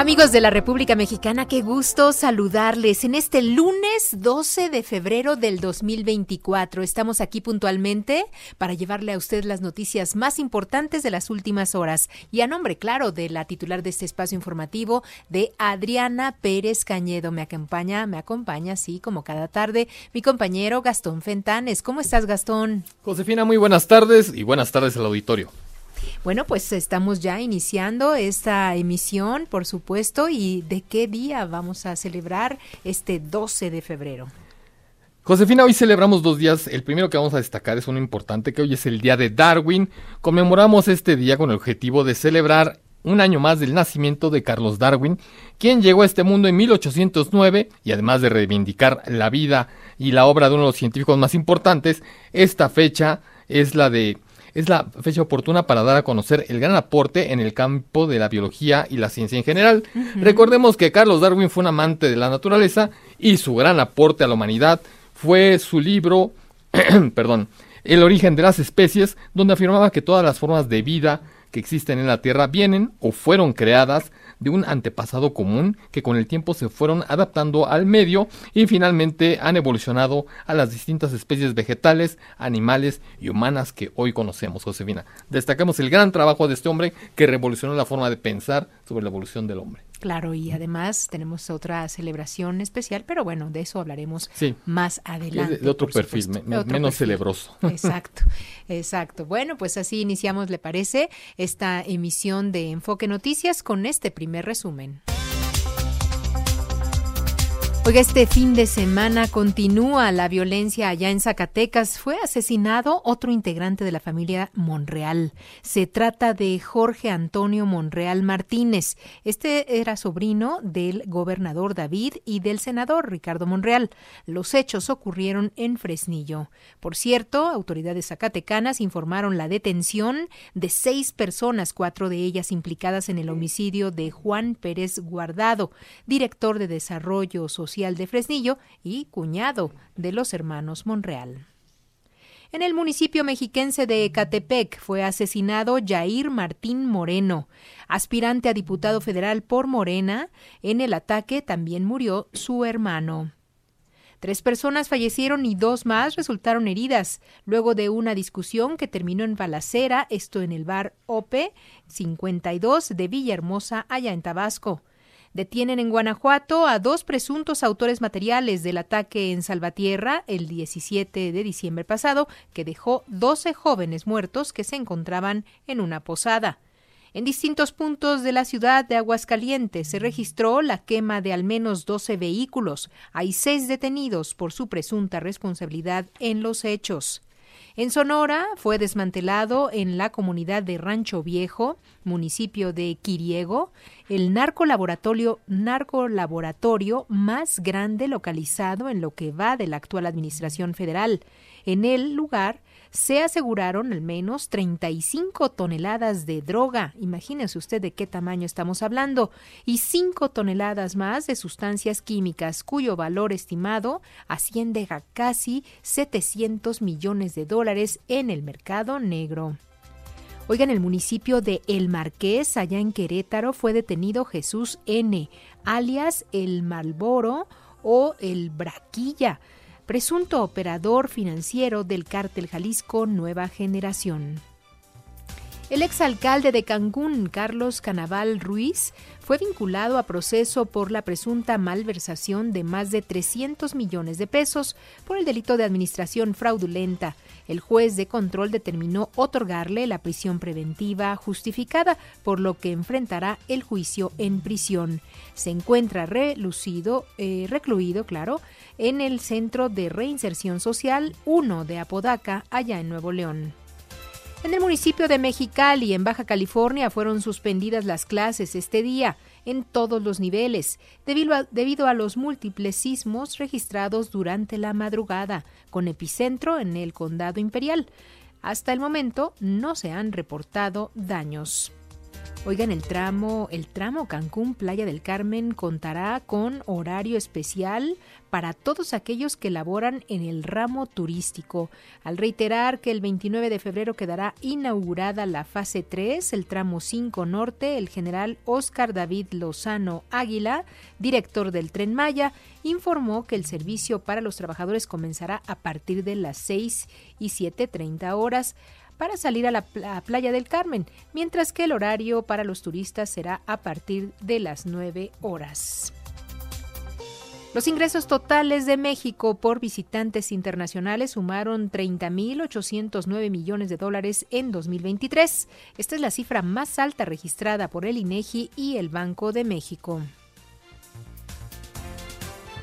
Amigos de la República Mexicana, qué gusto saludarles en este lunes 12 de febrero del 2024. Estamos aquí puntualmente para llevarle a usted las noticias más importantes de las últimas horas y a nombre, claro, de la titular de este espacio informativo, de Adriana Pérez Cañedo. Me acompaña, me acompaña, sí, como cada tarde, mi compañero Gastón Fentanes. ¿Cómo estás, Gastón? Josefina, muy buenas tardes y buenas tardes al auditorio. Bueno, pues estamos ya iniciando esta emisión, por supuesto, y ¿de qué día vamos a celebrar este 12 de febrero? Josefina, hoy celebramos dos días. El primero que vamos a destacar es uno importante, que hoy es el Día de Darwin. Conmemoramos este día con el objetivo de celebrar un año más del nacimiento de Carlos Darwin, quien llegó a este mundo en 1809 y además de reivindicar la vida y la obra de uno de los científicos más importantes, esta fecha es la de es la fecha oportuna para dar a conocer el gran aporte en el campo de la biología y la ciencia en general. Recordemos que Carlos Darwin fue un amante de la naturaleza y su gran aporte a la humanidad fue su libro, perdón, El origen de las especies, donde afirmaba que todas las formas de vida que existen en la Tierra vienen o fueron creadas de un antepasado común que con el tiempo se fueron adaptando al medio y finalmente han evolucionado a las distintas especies vegetales, animales y humanas que hoy conocemos, Josefina. Destacamos el gran trabajo de este hombre que revolucionó la forma de pensar sobre la evolución del hombre. Claro, y además tenemos otra celebración especial, pero bueno, de eso hablaremos más adelante. De, otro perfil, menos celebroso. Exacto, exacto. Bueno, pues así iniciamos, ¿le parece? Esta emisión de Enfoque Noticias con este primer resumen. Este fin de semana continúa la violencia allá en Zacatecas. Fue asesinado otro integrante de la familia Monreal. Se trata de Jorge Antonio Monreal Martínez. Este era sobrino del gobernador David y del senador Ricardo Monreal. Los hechos ocurrieron en Fresnillo. Por cierto, autoridades zacatecanas informaron la detención de seis personas, cuatro de ellas implicadas en el homicidio de Juan Pérez Guardado, director de Desarrollo Social de Fresnillo y cuñado de los hermanos Monreal. En el municipio mexiquense de Ecatepec fue asesinado Jair Martín Moreno, aspirante a diputado federal por Morena. En el ataque también murió su hermano. Tres personas fallecieron y dos más resultaron heridas luego de una discusión que terminó en balacera, esto en el bar OPE 52 de Villahermosa, allá en Tabasco. Detienen en Guanajuato a dos presuntos autores materiales del ataque en Salvatierra el 17 de diciembre pasado, que dejó 12 jóvenes muertos que se encontraban en una posada. En distintos puntos de la ciudad de Aguascalientes se registró la quema de al menos 12 vehículos. Hay seis detenidos por su presunta responsabilidad en los hechos. En Sonora fue desmantelado en la comunidad de Rancho Viejo, municipio de Quiriego, el narcolaboratorio, narcolaboratorio más grande localizado en lo que va de la actual Administración Federal. En el lugar se aseguraron al menos 35 toneladas de droga, imagínese usted de qué tamaño estamos hablando, y 5 toneladas más de sustancias químicas, cuyo valor estimado asciende a casi 700 millones de dólares en el mercado negro. Oigan, el municipio de El Marqués, allá en Querétaro, fue detenido Jesús N., alias El Malboro o El Braquilla presunto operador financiero del cártel Jalisco Nueva Generación. El exalcalde de Cancún, Carlos Canaval Ruiz, fue vinculado a proceso por la presunta malversación de más de 300 millones de pesos por el delito de administración fraudulenta. El juez de control determinó otorgarle la prisión preventiva justificada, por lo que enfrentará el juicio en prisión. Se encuentra relucido, eh, recluido, claro, en el Centro de Reinserción Social 1 de Apodaca, allá en Nuevo León. En el municipio de Mexicali, en Baja California, fueron suspendidas las clases este día en todos los niveles, debido a, los múltiples sismos registrados durante la madrugada, con epicentro en el Condado Imperial. Hasta el momento no se han reportado daños. Oigan, el tramo, el tramo Cancún Playa del Carmen contará con horario especial para todos aquellos que laboran en el ramo turístico. Al reiterar que el 29 de febrero quedará inaugurada la fase 3, el tramo 5 norte, el general Oscar David Lozano Águila, director del Tren Maya, informó que el servicio para los trabajadores comenzará a partir de las 6 y 7.30 horas para salir a la playa del Carmen, mientras que el horario para los turistas será a partir de las 9 horas. Los ingresos totales de México por visitantes internacionales sumaron 30.809 millones de dólares en 2023. Esta es la cifra más alta registrada por el INEGI y el Banco de México.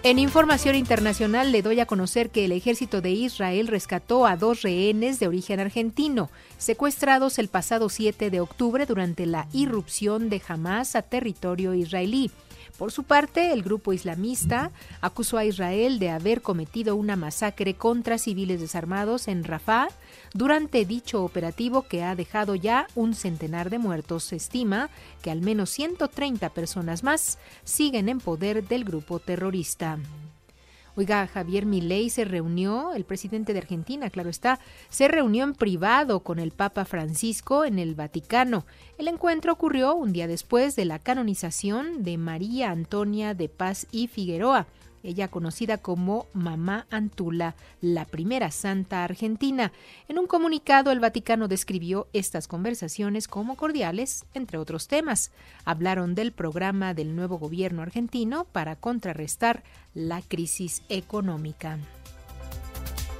En información internacional le doy a conocer que el ejército de Israel rescató a dos rehenes de origen argentino, secuestrados el pasado 7 de octubre durante la irrupción de Hamas a territorio israelí. Por su parte, el grupo islamista acusó a Israel de haber cometido una masacre contra civiles desarmados en Rafah durante dicho operativo que ha dejado ya un centenar de muertos. Se estima que al menos 130 personas más siguen en poder del grupo terrorista. Oiga, Javier Milei se reunió, el presidente de Argentina, claro está, se reunió en privado con el Papa Francisco en el Vaticano. El encuentro ocurrió un día después de la canonización de María Antonia de Paz y Figueroa ella conocida como Mamá Antula, la primera santa argentina. En un comunicado, el Vaticano describió estas conversaciones como cordiales, entre otros temas. Hablaron del programa del nuevo gobierno argentino para contrarrestar la crisis económica.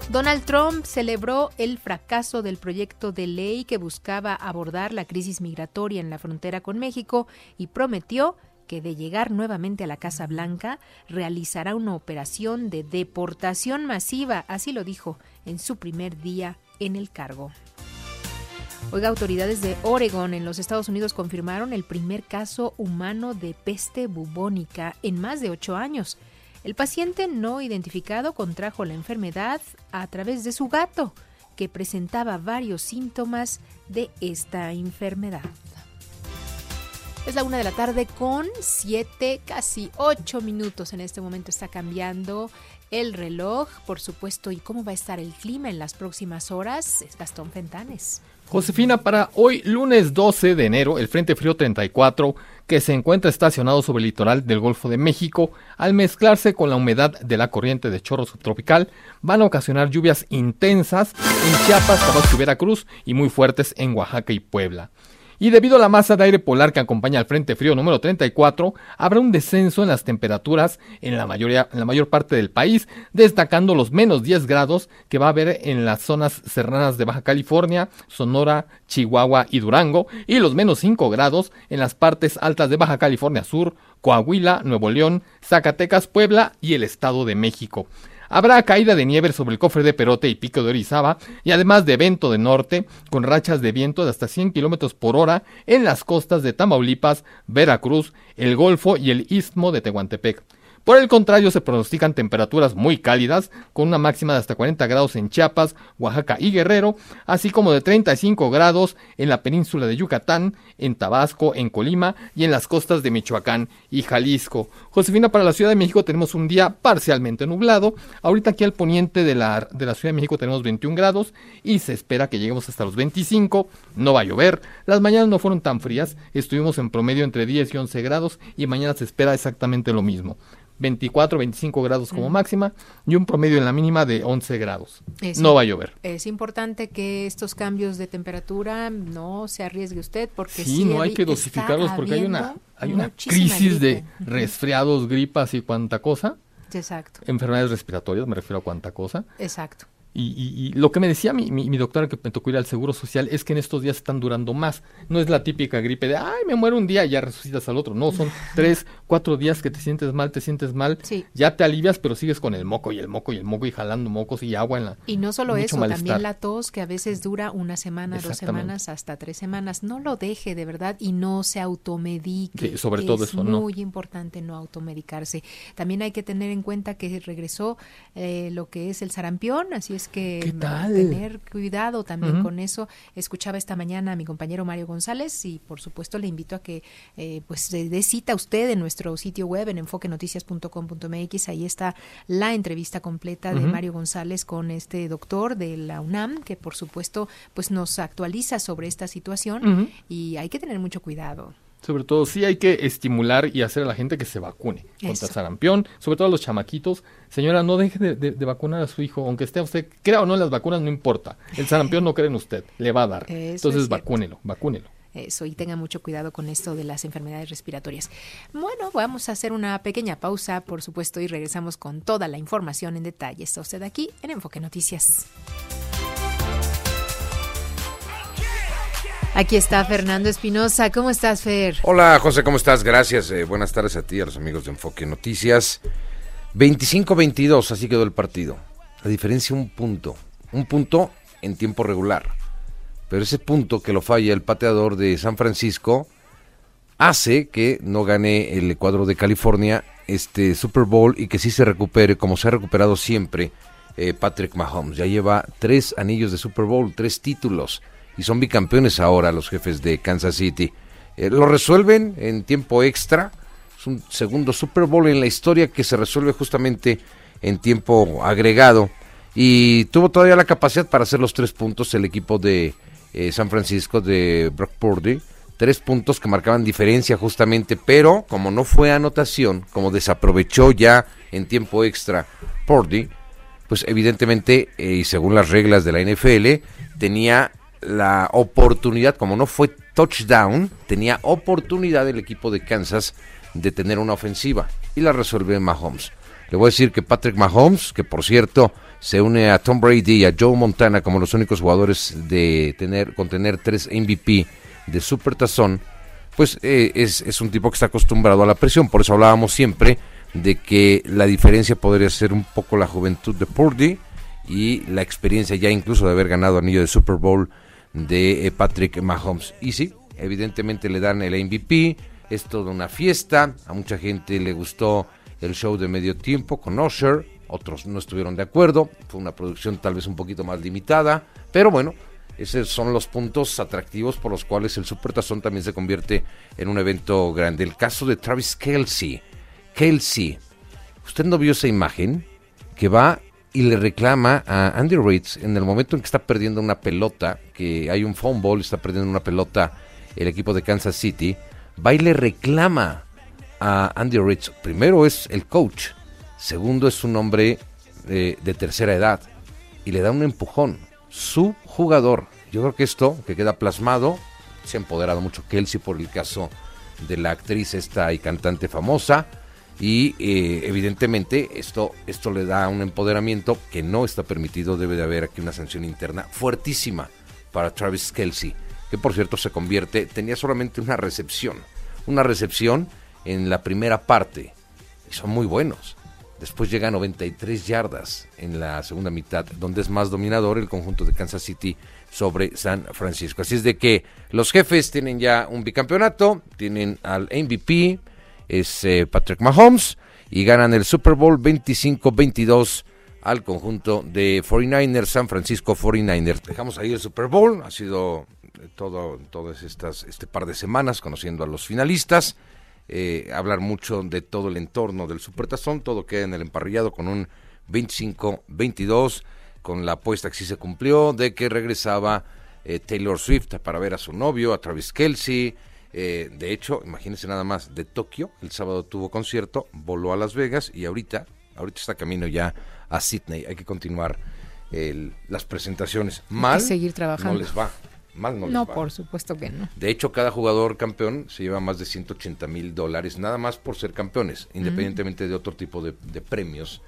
Donald Trump celebró el fracaso del proyecto de ley que buscaba abordar la crisis migratoria en la frontera con México y prometió que de llegar nuevamente a la Casa Blanca realizará una operación de deportación masiva, así lo dijo en su primer día en el cargo. Oiga, autoridades de Oregon en los Estados Unidos confirmaron el primer caso humano de peste bubónica en más de ocho años. El paciente no identificado contrajo la enfermedad a través de su gato, que presentaba varios síntomas de esta enfermedad. Es la una de la tarde con siete, casi ocho minutos. En este momento está cambiando el reloj, por supuesto. ¿Y cómo va a estar el clima en las próximas horas? Es Gastón Fentanes. Josefina, para hoy, lunes 12 de enero, el Frente Frío 34, que se encuentra estacionado sobre el litoral del Golfo de México, al mezclarse con la humedad de la corriente de chorro subtropical, van a ocasionar lluvias intensas en Chiapas, Tabasco y Veracruz y muy fuertes en Oaxaca y Puebla y debido a la masa de aire polar que acompaña al Frente Frío número 34, habrá un descenso en las temperaturas en la, mayoría, en la mayor parte del país, destacando los menos 10 grados que va a haber en las zonas serranas de Baja California, Sonora, Chihuahua y Durango, y los menos 5 grados en las partes altas de Baja California Sur, Coahuila, Nuevo León, Zacatecas, Puebla y el Estado de México. Habrá caída de nieve sobre el cofre de Perote y Pico de Orizaba, y además de vento de norte, con rachas de viento de hasta 100 kilómetros por hora en las costas de Tamaulipas, Veracruz, el Golfo y el Istmo de Tehuantepec. Por el contrario, se pronostican temperaturas muy cálidas, con una máxima de hasta 40 grados en Chiapas, Oaxaca y Guerrero, así como de 35 grados en la península de Yucatán, en Tabasco, en Colima y en las costas de Michoacán y Jalisco. Josefina, para la Ciudad de México tenemos un día parcialmente nublado. Ahorita aquí al poniente de la, de la Ciudad de México tenemos 21 grados y se espera que lleguemos hasta los 25. No va a llover. Las mañanas no fueron tan frías, estuvimos en promedio entre 10 y 11 grados y mañana se espera exactamente lo mismo. 24, 25 grados como máxima y un promedio en la mínima de 11 grados. no va a llover. Es importante que estos cambios de temperatura no se arriesgue usted porque sí, no hay que dosificarlos porque hay una hay una crisis de resfriados, gripas y cuanta cosa. Exacto. Enfermedades respiratorias, me refiero a cuánta cosa. Exacto. Y, lo que me decía mi, mi, doctora que me tocó ir al Seguro Social es que en estos días están durando más. No es la típica gripe de, ay, me muero un día y ya resucitas al otro. No, son tres, cuatro días que te sientes mal, te sientes mal. Ya te alivias, pero sigues con el moco y el moco y el moco y jalando mocos y agua en la... Y no solo eso, también la tos que a veces dura una semana, dos semanas, hasta tres semanas. No lo deje de verdad y no se automedique. sobre todo eso, ¿no? Es muy importante no automedicarse. También hay que tener en cuenta que regresó eh, lo que es el sarampión, así es que tener cuidado también con eso. Escuchaba esta mañana a mi compañero Mario González y por supuesto le invito a que eh, pues dé cita usted en nuestro sitio web en enfoquenoticias.com.mx. Ahí está la entrevista completa de Mario González con este doctor de la UNAM que por supuesto pues nos actualiza sobre esta situación y hay que tener mucho cuidado. Sobre todo, sí hay que estimular y hacer a la gente que se vacune contra sarampión, sobre todo a los chamaquitos. Señora, no deje de, vacunar a su hijo, aunque esté usted, crea o no en las vacunas, no importa. El sarampión no cree en usted, le va a dar. Entonces, vacúnelo, vacúnelo. Eso, y tenga mucho cuidado con esto de las enfermedades respiratorias. Bueno, vamos a hacer una pequeña pausa, por supuesto, y regresamos con toda la información en detalle. Está usted aquí en Enfoque Noticias. Aquí está Fernando Espinosa. ¿Cómo estás, Fer? Hola, José, ¿cómo estás? Gracias. Eh, buenas tardes a ti, a los amigos de Enfoque Noticias. 25-22, así quedó el partido. La diferencia un punto. Un punto en tiempo regular. Pero ese punto que lo falla el pateador de San Francisco hace que no gane el cuadro de California este Super Bowl y que sí se recupere como se ha recuperado siempre eh, Patrick Mahomes. Ya lleva tres anillos de Super Bowl, tres títulos y son bicampeones ahora los jefes de Kansas City. Eh, lo resuelven en tiempo extra. Es un segundo Super Bowl en la historia que se resuelve justamente en tiempo agregado. Y tuvo todavía la capacidad para hacer los tres puntos el equipo de eh, San Francisco de Brock Purdy. Tres puntos que marcaban diferencia justamente, pero como no fue anotación, como desaprovechó ya en tiempo extra Purdy, pues evidentemente, eh, y según las reglas de la NFL, tenía la oportunidad, como no fue touchdown, tenía oportunidad el equipo de Kansas de tener una ofensiva y la resuelve Mahomes. Le voy a decir que Patrick Mahomes, que por cierto se une a Tom Brady y a Joe Montana como los únicos jugadores de tener con tener tres MVP de Super Tazón, pues eh, es, es un tipo que está acostumbrado a la presión. Por eso hablábamos siempre de que la diferencia podría ser un poco la juventud de Purdy y la experiencia ya incluso de haber ganado anillo de Super Bowl de eh, Patrick Mahomes. Y sí, evidentemente le dan el MVP, es toda una fiesta, a mucha gente le gustó el show de medio tiempo con Usher, otros no estuvieron de acuerdo, fue una producción tal vez un poquito más limitada, pero bueno, esos son los puntos atractivos por los cuales el Supertazón también se convierte en un evento grande. El caso de Travis Kelsey. Kelsey, ¿usted no vio esa imagen? Que va y le reclama a Andy Reid en el momento en que está perdiendo una pelota, que hay un fumble, está perdiendo una pelota el equipo de Kansas City, va y le reclama a Andy Reid. Primero es el coach, segundo es un hombre de, de tercera edad y le da un empujón. Su jugador. Yo creo que esto que queda plasmado, se ha empoderado mucho Kelsey por el caso de la actriz esta y cantante famosa y eh, evidentemente esto, esto le da un empoderamiento que no está permitido, debe de haber aquí una sanción interna fuertísima para Travis Kelsey, que por cierto se convierte, tenía solamente una recepción, una recepción en la primera parte, y son muy buenos. Después llega a 93 yardas en la segunda mitad, donde es más dominador el conjunto de Kansas City sobre San Francisco. Así es de que los jefes tienen ya un bicampeonato, tienen al MVP, es eh, Patrick Mahomes y ganan el Super Bowl 25-22 al conjunto de 49ers, San Francisco 49ers. Dejamos ahí el Super Bowl, ha sido eh, todo, todas estas, este par de semanas conociendo a los finalistas, eh, hablar mucho de todo el entorno del Supertazón, todo queda en el emparrillado con un 25-22, con la apuesta que sí se cumplió de que regresaba Taylor Swift para ver a su novio, a Travis Kelsey, eh, de hecho, imagínense nada más, de Tokio, el sábado tuvo concierto, voló a Las Vegas y ahorita, ahorita está camino ya a Sydney. Hay que continuar las presentaciones. Mal, seguir trabajando. no les va. Mal no, les no por supuesto que no. De hecho, cada jugador campeón se lleva más de 180 mil dólares, nada más por ser campeones, mm. independientemente de otro tipo de, premios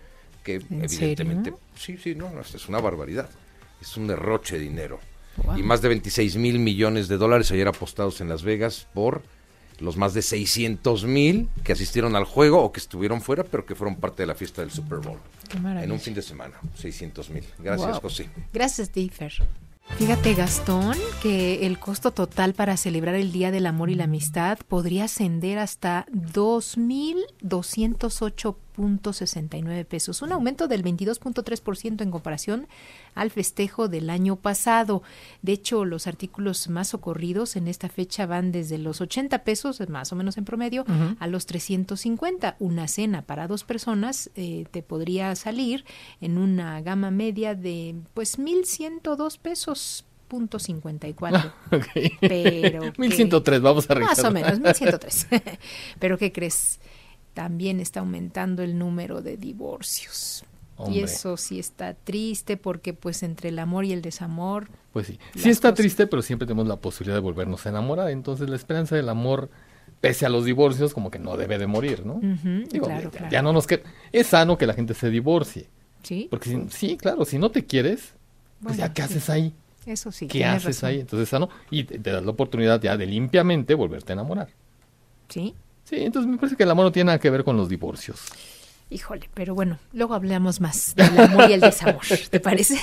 que evidentemente... Sí, sí, no, es una barbaridad. Es un derroche de dinero y más de 26 mil millones de dólares ayer apostados en Las Vegas por los más de 600 mil que asistieron al juego o que estuvieron fuera, pero que fueron parte de la fiesta del Super Bowl. en un fin de semana, 600 mil. Gracias, José. Gracias, Differ. Fíjate, Gastón, que el costo total para celebrar el Día del Amor y la Amistad podría ascender hasta 2.208 269 pesos, un aumento del 22.3% en comparación al festejo del año pasado. De hecho, los artículos más ocurridos en esta fecha van desde los 80 pesos, más o menos en promedio, a los 350. Una cena para dos personas eh, te podría salir en una gama media de pues 1.102 pesos punto 54. Okay. Pero 1103, vamos a Más o menos, 1103. Pero ¿qué crees? También está aumentando el número de divorcios. Y eso sí está triste porque pues entre el amor y el desamor. Pues sí, sí está triste, pero siempre tenemos la posibilidad de volvernos a enamorar. Entonces la esperanza del amor, pese a los divorcios, como que no debe de morir, ¿no? claro, ya, ya, no nos queda. Es sano que la gente se divorcie. Sí. Porque sí, claro, si no te quieres, pues ya qué haces ahí. Eso sí. ¿Qué haces ahí? Entonces sano y te, te das la oportunidad ya de limpiamente volverte a enamorar. Sí. Sí, entonces me parece que el amor no tiene nada que ver con los divorcios. Híjole, pero bueno, luego hablamos más del amor y el desamor, ¿te parece?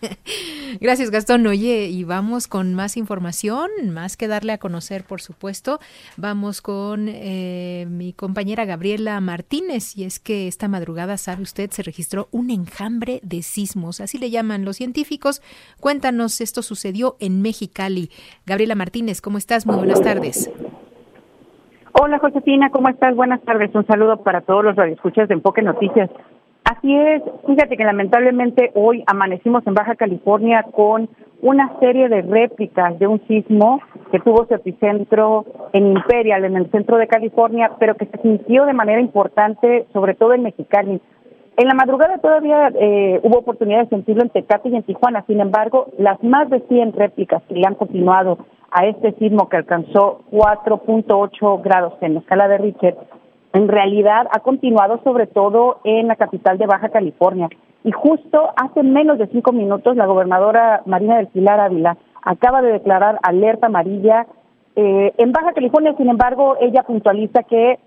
Gracias, Gastón. Oye, y vamos con más información, más que darle a conocer, por supuesto. Vamos con eh, mi compañera Gabriela Martínez, y es que esta madrugada, sabe usted, se registró un enjambre de sismos, así le llaman los científicos. Cuéntanos, esto sucedió en Mexicali. Gabriela Martínez, ¿cómo estás? Muy buenas tardes. Hola Josefina, ¿cómo estás? Buenas tardes. Un saludo para todos los radioescuchas de Enfoque Noticias. Así es, fíjate que lamentablemente hoy amanecimos en Baja California con una serie de réplicas de un sismo que tuvo su epicentro en Imperial, en el centro de California, pero que se sintió de manera importante, sobre todo en Mexicali. En la madrugada todavía eh, hubo oportunidad de sentirlo en Tecate y en Tijuana, sin embargo, las más de 100 réplicas que le han continuado a este sismo que alcanzó 4.8 grados en la escala de Richter, en realidad ha continuado sobre todo en la capital de Baja California. Y justo hace menos de cinco minutos la gobernadora Marina del Pilar Ávila acaba de declarar alerta amarilla. Eh, en Baja California, sin embargo, ella puntualiza que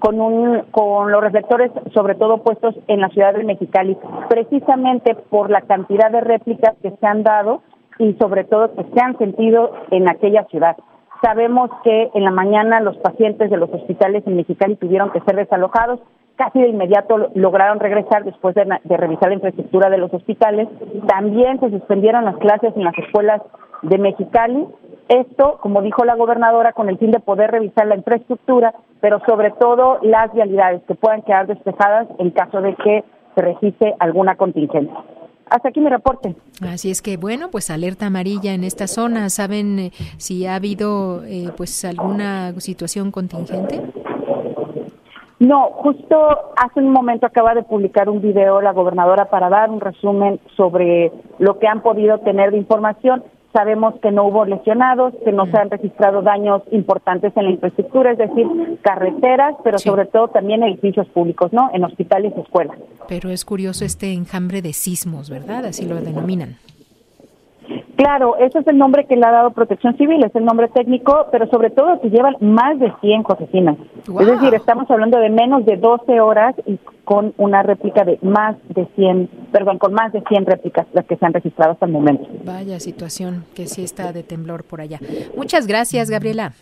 con, un, con los reflectores sobre todo puestos en la ciudad de Mexicali, precisamente por la cantidad de réplicas que se han dado y sobre todo que se han sentido en aquella ciudad. Sabemos que en la mañana los pacientes de los hospitales en Mexicali tuvieron que ser desalojados, casi de inmediato lograron regresar después de, de, revisar la infraestructura de los hospitales. También se suspendieron las clases en las escuelas de Mexicali. Esto, como dijo la gobernadora, con el fin de poder revisar la infraestructura, pero sobre todo las vialidades que puedan quedar despejadas en caso de que se registre alguna contingencia. Hasta aquí mi reporte. Así es que bueno, pues alerta amarilla en esta zona. ¿Saben eh, si ha habido eh, pues alguna situación contingente? No, justo hace un momento acaba de publicar un video la gobernadora para dar un resumen sobre lo que han podido tener de información. Sabemos que no hubo lesionados, que no se han registrado daños importantes en la infraestructura, es decir, carreteras, pero Sí. sobre todo también edificios públicos, ¿no? En hospitales y escuelas. Pero es curioso este enjambre de sismos, ¿verdad? Así lo denominan. Claro, ese es el nombre que le ha dado Protección Civil, es el nombre técnico, pero sobre todo que llevan más de 100 Josefina. Es decir, estamos hablando de menos de 12 horas y con una réplica de más de 100, perdón, con más de 100 réplicas las que se han registrado hasta el momento. Vaya situación que sí está de temblor por allá. Muchas gracias, Gabriela.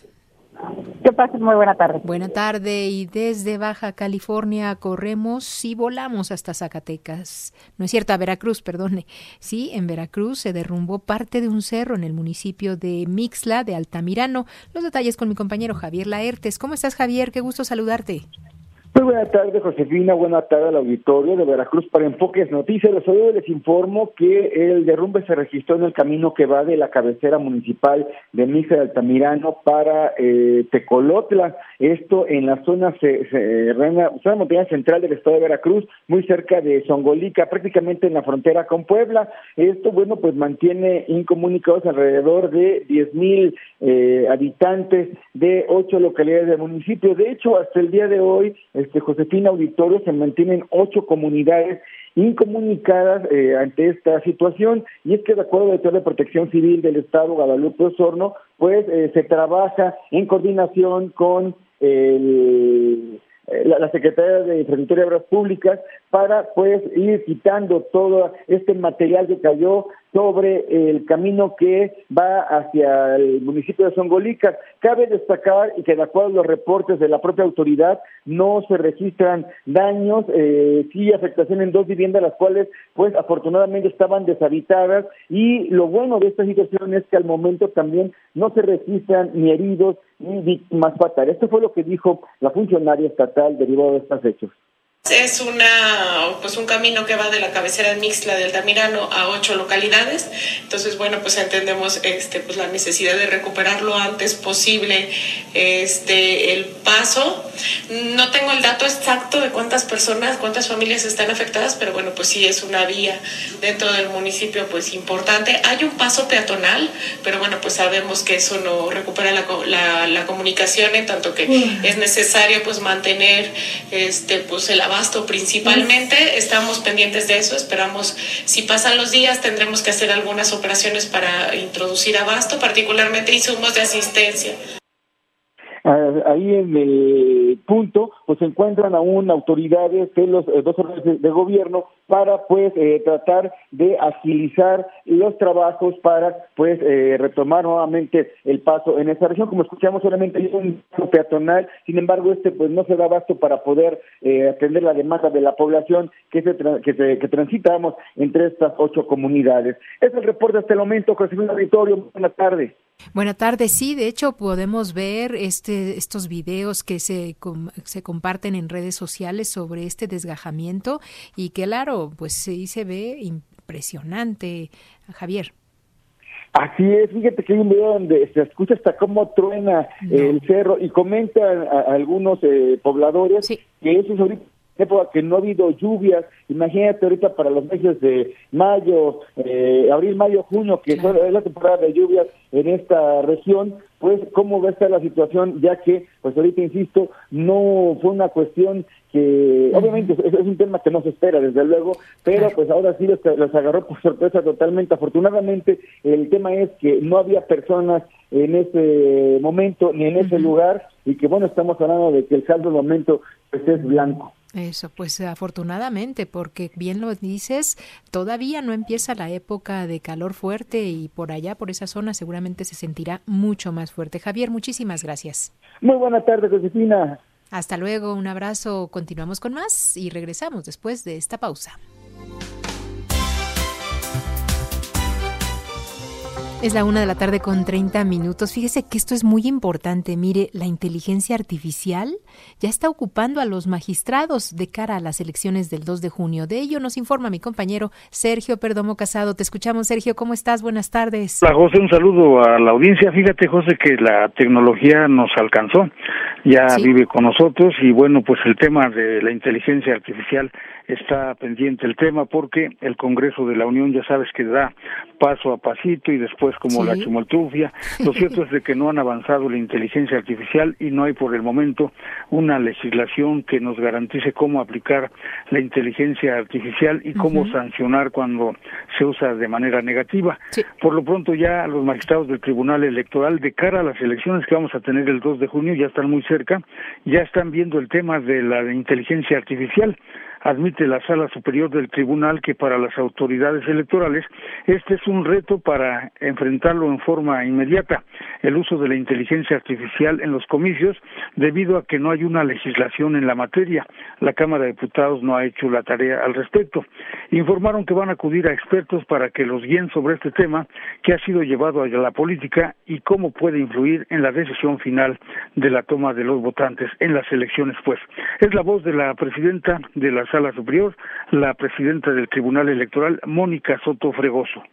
Que pasen muy buena tarde. Buena tarde y desde Baja California corremos y volamos hasta Zacatecas. No es cierto, a Veracruz, perdone. Sí, en Veracruz se derrumbó parte de un cerro en el municipio de Mixla de Altamirano. Los detalles con mi compañero Javier Laertes. ¿Cómo estás, Javier? Qué gusto saludarte. Muy buenas tardes, Josefina. Buenas tardes al auditorio de Veracruz para Enfoques Noticias. Les les informo que el derrumbe se registró en el camino que va de la cabecera municipal de Misa de Altamirano para eh, Tecolotla. Esto en la zona, se, se, zona montaña central del estado de Veracruz, muy cerca de Songolica, prácticamente en la frontera con Puebla. Esto, bueno, pues mantiene incomunicados alrededor de 10 mil eh, habitantes de ocho localidades del municipio. De hecho, hasta el día de hoy, este Josefina Auditorio se mantienen ocho comunidades incomunicadas eh, ante esta situación y es que de acuerdo al director de Protección Civil del Estado Guadalupe Osorno, pues eh, se trabaja en coordinación con el la, la Secretaría de Infraestructura y Obras Públicas para pues ir quitando todo este material que cayó sobre el camino que va hacia el municipio de Songolica. Cabe destacar y que de acuerdo a los reportes de la propia autoridad no se registran daños, eh, sí afectación en dos viviendas, las cuales pues afortunadamente estaban deshabitadas y lo bueno de esta situación es que al momento también no se registran ni heridos ni víctimas fatales. Esto fue lo que dijo la funcionaria estatal derivado de estos hechos. Es una, pues un camino que va de la cabecera de Mixla del Altamirano a ocho localidades. Entonces, bueno, pues entendemos este, pues la necesidad de recuperar lo antes posible este, el paso. No tengo el dato exacto de cuántas personas, cuántas familias están afectadas, pero bueno, pues sí es una vía dentro del municipio pues importante. Hay un paso peatonal, pero bueno, pues sabemos que eso no recupera la, la, la comunicación, en tanto que es necesario pues mantener este, pues el abasto principalmente. Estamos pendientes de eso. Esperamos, si pasan los días, tendremos que hacer algunas operaciones para introducir abasto, particularmente insumos de asistencia. Ah, ahí en el punto pues se encuentran aún autoridades de los eh, dos órdenes de gobierno para pues eh, tratar de agilizar los trabajos para pues eh, retomar nuevamente el paso en esa región. Como escuchamos solamente hay un peatonal sin embargo este pues no se da abasto para poder atender la demanda de la población que se, que, se que transitamos entre estas ocho comunidades. Es el reporte hasta el momento José Luis Auditorio. Buenas tardes Buenas tardes, sí, de hecho podemos ver este, estos videos que se, se comparten en redes sociales sobre este desgajamiento y que claro, pues sí se ve impresionante, Javier. Así es, fíjate que hay un video donde se escucha hasta cómo truena el cerro y comentan algunos eh, pobladores que eso es ahorita época que no ha habido lluvias, imagínate ahorita para los meses de mayo, eh, abril, mayo, junio, que es la temporada de lluvias en esta región, pues cómo va a estar la situación, ya que, pues ahorita insisto, no fue una cuestión que, obviamente es, un tema que no se espera, desde luego, pero pues ahora sí los, agarró por sorpresa totalmente. Afortunadamente, el tema es que no había personas en ese momento ni en ese lugar y que, bueno, estamos hablando de que el saldo de momento pues es blanco. Eso, pues afortunadamente, porque bien lo dices, todavía no empieza la época de calor fuerte y por allá, por esa zona, seguramente se sentirá mucho más fuerte. Javier, muchísimas gracias. Muy buena tarde, Josefina. Hasta luego, un abrazo, continuamos con más y regresamos después de esta pausa. Es la una de la tarde con 30 minutos. Fíjese que esto es muy importante. Mire, la inteligencia artificial ya está ocupando a los magistrados de cara a las elecciones del 2 de junio. De ello nos informa mi compañero Sergio Perdomo Casado. Te escuchamos, Sergio. ¿Cómo estás? Buenas tardes. Hola, José. Un saludo a la audiencia. Fíjate, José, que la tecnología nos alcanzó. Ya vive con nosotros y bueno, pues el tema de la inteligencia artificial está pendiente el tema porque el Congreso de la Unión ya sabes que da paso a pasito y después como la chumoltrufia. Lo cierto es de que no han avanzado la inteligencia artificial y no hay por el momento una legislación que nos garantice cómo aplicar la inteligencia artificial y cómo sancionar cuando se usa de manera negativa. Por lo pronto ya los magistrados del Tribunal Electoral de cara a las elecciones que vamos a tener el 2 de junio ya están muy cerca, ya están viendo el tema de la inteligencia artificial admite la Sala Superior del Tribunal que para las autoridades electorales este es un reto para enfrentarlo en forma inmediata, el uso de la inteligencia artificial en los comicios debido a que no hay una legislación en la materia. La Cámara de Diputados no ha hecho la tarea al respecto. Informaron que van a acudir a expertos para que los guíen sobre este tema que ha sido llevado a la política y cómo puede influir en la decisión final de la toma de los votantes en las elecciones, pues. Es la voz de la presidenta de la Sala Superior, la presidenta del Tribunal Electoral, Mónica Soto Fregoso.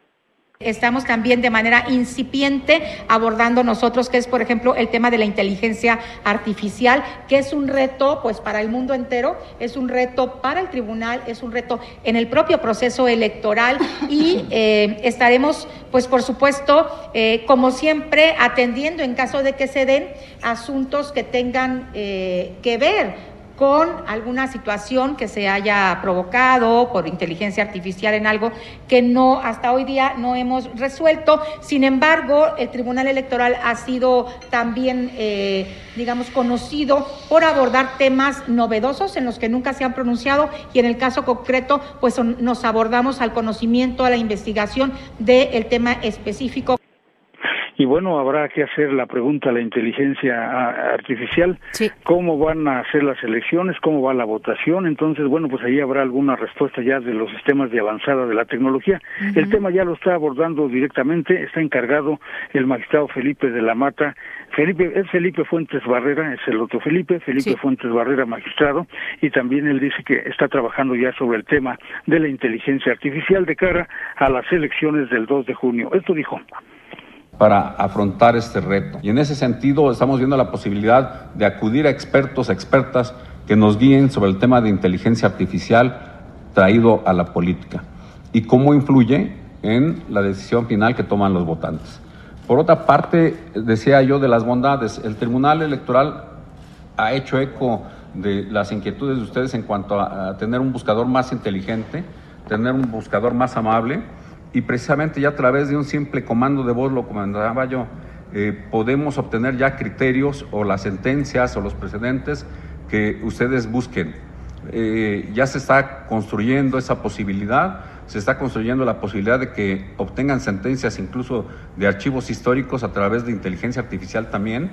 Estamos también de manera incipiente abordando nosotros, que es, por ejemplo, el tema de la inteligencia artificial, que es un reto, pues, para el mundo entero, es un reto para el tribunal, es un reto en el propio proceso electoral y eh, estaremos, pues, por supuesto, eh, como siempre, atendiendo en caso de que se den asuntos que tengan eh, que ver con alguna situación que se haya provocado por inteligencia artificial en algo que no hasta hoy día no hemos resuelto. Sin embargo, el Tribunal Electoral ha sido también, eh, digamos, conocido por abordar temas novedosos en los que nunca se han pronunciado y en el caso concreto, pues nos abordamos al conocimiento, a la investigación del tema específico. Y bueno, habrá que hacer la pregunta a la inteligencia artificial, cómo van a hacer las elecciones, cómo va la votación. Entonces, bueno, pues ahí habrá alguna respuesta ya de los sistemas de avanzada de la tecnología. El tema ya lo está abordando directamente, está encargado el magistrado Felipe de la Mata. Felipe, es Felipe Fuentes Barrera, es el otro Felipe, Felipe Fuentes Barrera, magistrado, y también él dice que está trabajando ya sobre el tema de la inteligencia artificial de cara a las elecciones del 2 de junio. Esto dijo para afrontar este reto. Y en ese sentido estamos viendo la posibilidad de acudir a expertos, expertas que nos guíen sobre el tema de inteligencia artificial traído a la política y cómo influye en la decisión final que toman los votantes. Por otra parte, decía yo de las bondades, el Tribunal Electoral ha hecho eco de las inquietudes de ustedes en cuanto a, a tener un buscador más inteligente, tener un buscador más amable, y precisamente ya a través de un simple comando de voz, lo comentaba yo, eh, podemos obtener ya criterios o las sentencias o los precedentes que ustedes busquen. Eh, ya se está construyendo esa posibilidad, se está construyendo la posibilidad de que obtengan sentencias incluso de archivos históricos a través de inteligencia artificial también.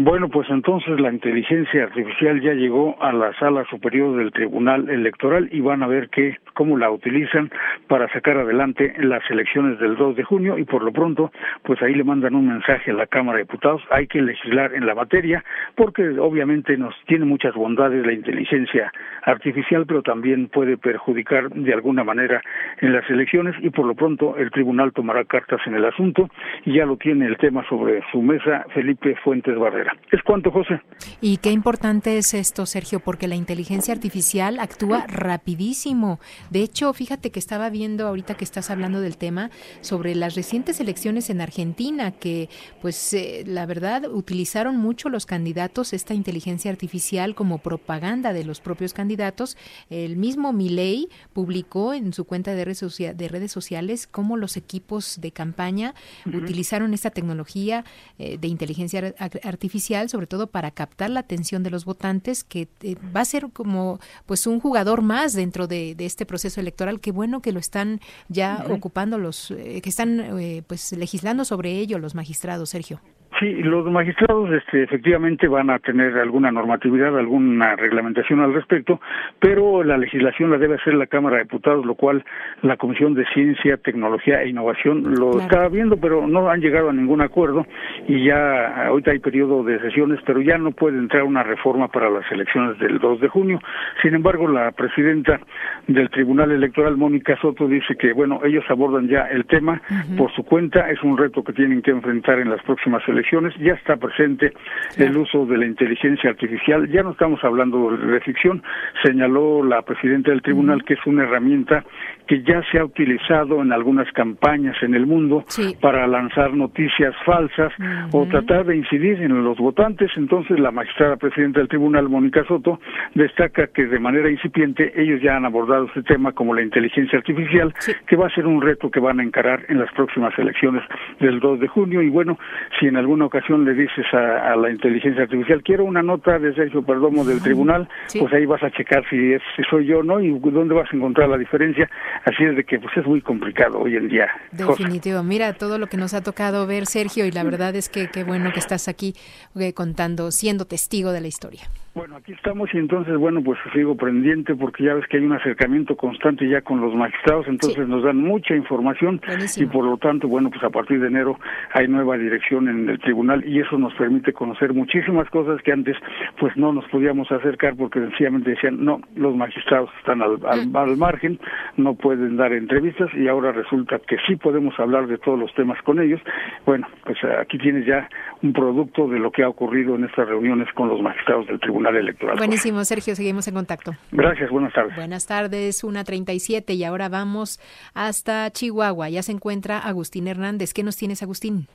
Bueno, pues entonces la inteligencia artificial ya llegó a la sala superior del Tribunal Electoral y van a ver qué, cómo la utilizan para sacar adelante las elecciones del 2 de junio y por lo pronto, pues ahí le mandan un mensaje a la Cámara de Diputados. Hay que legislar en la materia porque obviamente nos tiene muchas bondades la inteligencia artificial, pero también puede perjudicar de alguna manera en las elecciones y por lo pronto el tribunal tomará cartas en el asunto y ya lo tiene el tema sobre su mesa Felipe Fuentes Barrera. Es cuanto, José. Y qué importante es esto, Sergio, porque la inteligencia artificial actúa rapidísimo. De hecho, fíjate que estaba viendo ahorita que estás hablando del tema sobre las recientes elecciones en Argentina, que pues eh, la verdad utilizaron mucho los candidatos esta inteligencia artificial como propaganda de los propios candidatos. El mismo Milei publicó en su cuenta de redes, de redes sociales cómo los equipos de campaña utilizaron esta tecnología eh, de inteligencia artificial sobre todo para captar la atención de los votantes, que eh, va a ser como pues un jugador más dentro de, este proceso electoral. Qué bueno que lo están ya ocupando los, eh, que están eh, pues legislando sobre ello los magistrados, Sergio. Sí, los magistrados este, efectivamente van a tener alguna normatividad, alguna reglamentación al respecto, pero la legislación la debe hacer la Cámara de Diputados, lo cual la Comisión de Ciencia, Tecnología e Innovación lo está viendo, pero no han llegado a ningún acuerdo y ya ahorita hay periodo de sesiones, pero ya no puede entrar una reforma para las elecciones del 2 de junio. Sin embargo, la presidenta del Tribunal Electoral, Mónica Soto, dice que, bueno, ellos abordan ya el tema por su cuenta, es un reto que tienen que enfrentar en las próximas elecciones ya está presente el uso de la inteligencia artificial, ya no estamos hablando de ficción, señaló la presidenta del tribunal que es una herramienta que ya se ha utilizado en algunas campañas en el mundo para lanzar noticias falsas o tratar de incidir en los votantes. Entonces, la magistrada presidenta del tribunal, Mónica Soto, destaca que de manera incipiente ellos ya han abordado este tema como la inteligencia artificial, que va a ser un reto que van a encarar en las próximas elecciones del 2 de junio. Y bueno, si en alguna ocasión le dices a, la inteligencia artificial, quiero una nota de Sergio Perdomo del tribunal, pues ahí vas a checar si, es, si soy yo no y dónde vas a encontrar la diferencia. Así es de que pues es muy complicado hoy en día. Definitivo. Mira todo lo que nos ha tocado ver, Sergio, y la verdad es que qué bueno que estás aquí eh, contando, siendo testigo de la historia. Bueno, aquí estamos y entonces, bueno, pues sigo pendiente porque ya ves que hay un acercamiento constante ya con los magistrados, entonces nos dan mucha información y por lo tanto, bueno, pues a partir de enero hay nueva dirección en el tribunal y eso nos permite conocer muchísimas cosas que antes pues no nos podíamos acercar porque sencillamente decían, no, los magistrados están al, al mm. margen, no pueden dar entrevistas y ahora resulta que sí podemos hablar de todos los temas con ellos. Bueno, pues aquí tienes ya un producto de lo que ha ocurrido en estas reuniones con los magistrados del tribunal. Electoral. Buenísimo, Sergio, seguimos en contacto. Gracias, buenas tardes. Buenas tardes, una 37 y ahora vamos hasta Chihuahua. Ya se encuentra Agustín Hernández. ¿Qué nos tienes, Agustín?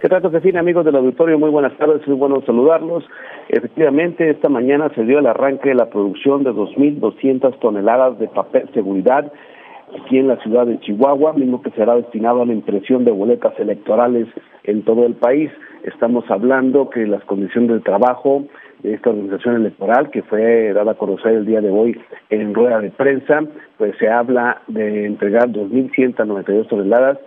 ¿Qué tal, Josefina? Amigos del auditorio, muy buenas tardes, muy bueno saludarlos. Efectivamente, esta mañana se dio el arranque de la producción de 2.200 toneladas de papel seguridad aquí en la ciudad de Chihuahua, mismo que será destinado a la impresión de boletas electorales en todo el país. Estamos hablando que las condiciones de trabajo de esta organización electoral, que fue dada a conocer el día de hoy en rueda de prensa, pues se habla de entregar 2.192 toneladas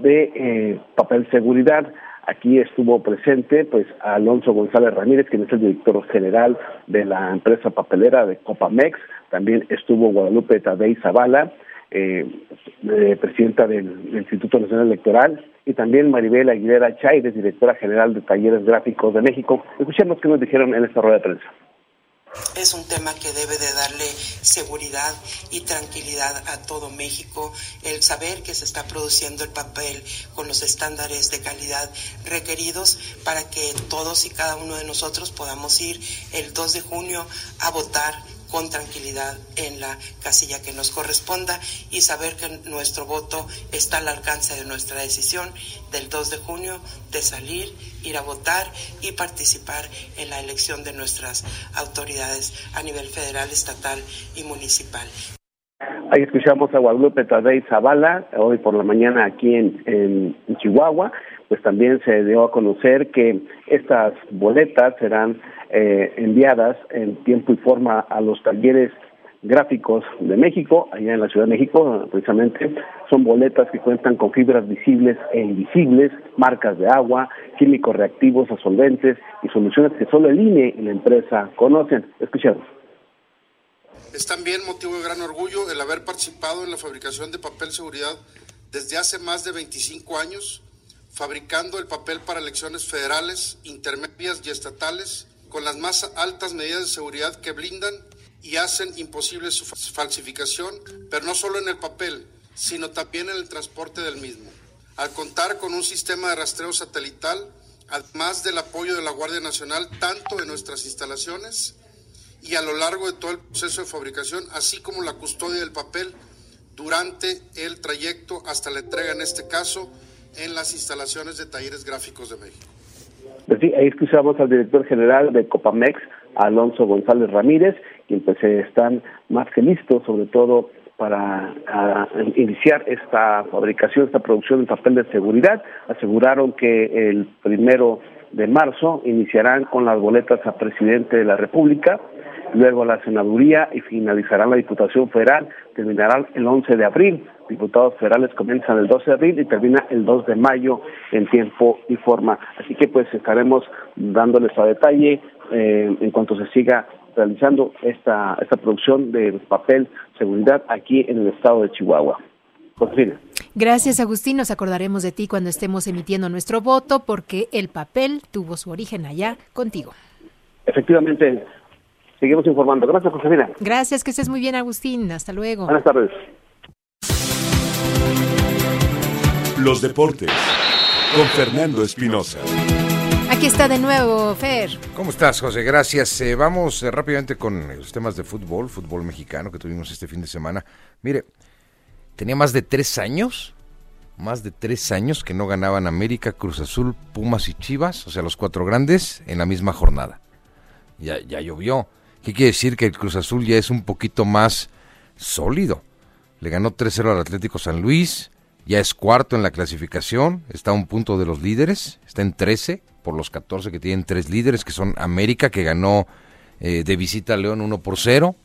de eh, papel seguridad Aquí estuvo presente pues Alonso González Ramírez, quien es el director general de la empresa papelera de Copamex. También estuvo Guadalupe Tadei Zavala, eh, eh, presidenta del, Instituto Nacional Electoral, y también Maribel Aguilera Chaires, directora general de Talleres Gráficos de México. Escuchemos qué nos dijeron en esta rueda de prensa. Es un tema que debe de darle seguridad y tranquilidad a todo México, el saber que se está produciendo el papel con los estándares de calidad requeridos para que todos y cada uno de nosotros podamos ir el 2 de junio a votar con tranquilidad en la casilla que nos corresponda y saber que nuestro voto está al alcance de nuestra decisión del 2 de junio de salir, ir a votar y participar en la elección de nuestras autoridades a nivel federal, estatal y municipal. Ahí escuchamos a Guadalupe Tadei Zavala, hoy por la mañana aquí en, en Chihuahua, pues también se dio a conocer que estas boletas serán eh, enviadas en tiempo y forma a los talleres gráficos de México, allá en la Ciudad de México, precisamente, son boletas que cuentan con fibras visibles e invisibles, marcas de agua, químicos reactivos a solventes y soluciones que solo el INE y la empresa conocen. Escuchemos. Es también motivo de gran orgullo el haber participado en la fabricación de papel seguridad desde hace más de 25 años, fabricando el papel para elecciones federales, intermedias y estatales con las más altas medidas de seguridad que blindan y hacen imposible su falsificación, pero no solo en el papel, sino también en el transporte del mismo. Al contar con un sistema de rastreo satelital, además del apoyo de la Guardia Nacional, tanto en nuestras instalaciones y a lo largo de todo el proceso de fabricación, así como la custodia del papel durante el trayecto hasta la entrega, en este caso, en las instalaciones de talleres gráficos de México. Pues ahí escuchamos al director general de Copamex, Alonso González Ramírez, quien pues están más que listos, sobre todo para iniciar esta fabricación, esta producción de papel de seguridad. Aseguraron que el primero de marzo iniciarán con las boletas a presidente de la República, luego la senaduría y finalizarán la Diputación Federal, terminarán el 11 de abril diputados federales comienzan el 12 de abril y termina el 2 de mayo en tiempo y forma. Así que pues estaremos dándoles a detalle eh, en cuanto se siga realizando esta, esta producción de papel seguridad aquí en el estado de Chihuahua. Gracias, Agustín. Nos acordaremos de ti cuando estemos emitiendo nuestro voto porque el papel tuvo su origen allá contigo. Efectivamente, seguimos informando. Gracias, Josefina. Gracias, que estés muy bien, Agustín. Hasta luego. Buenas tardes. Los deportes con Fernando Espinosa. Aquí está de nuevo, Fer. ¿Cómo estás, José? Gracias. Eh, vamos eh, rápidamente con los temas de fútbol, fútbol mexicano que tuvimos este fin de semana. Mire, tenía más de tres años, más de tres años que no ganaban América, Cruz Azul, Pumas y Chivas, o sea, los cuatro grandes, en la misma jornada. Ya, ya llovió. ¿Qué quiere decir? Que el Cruz Azul ya es un poquito más sólido. Le ganó 3-0 al Atlético San Luis, ya es cuarto en la clasificación, está a un punto de los líderes, está en 13 por los 14 que tienen tres líderes, que son América, que ganó eh, de visita a León 1 por 0.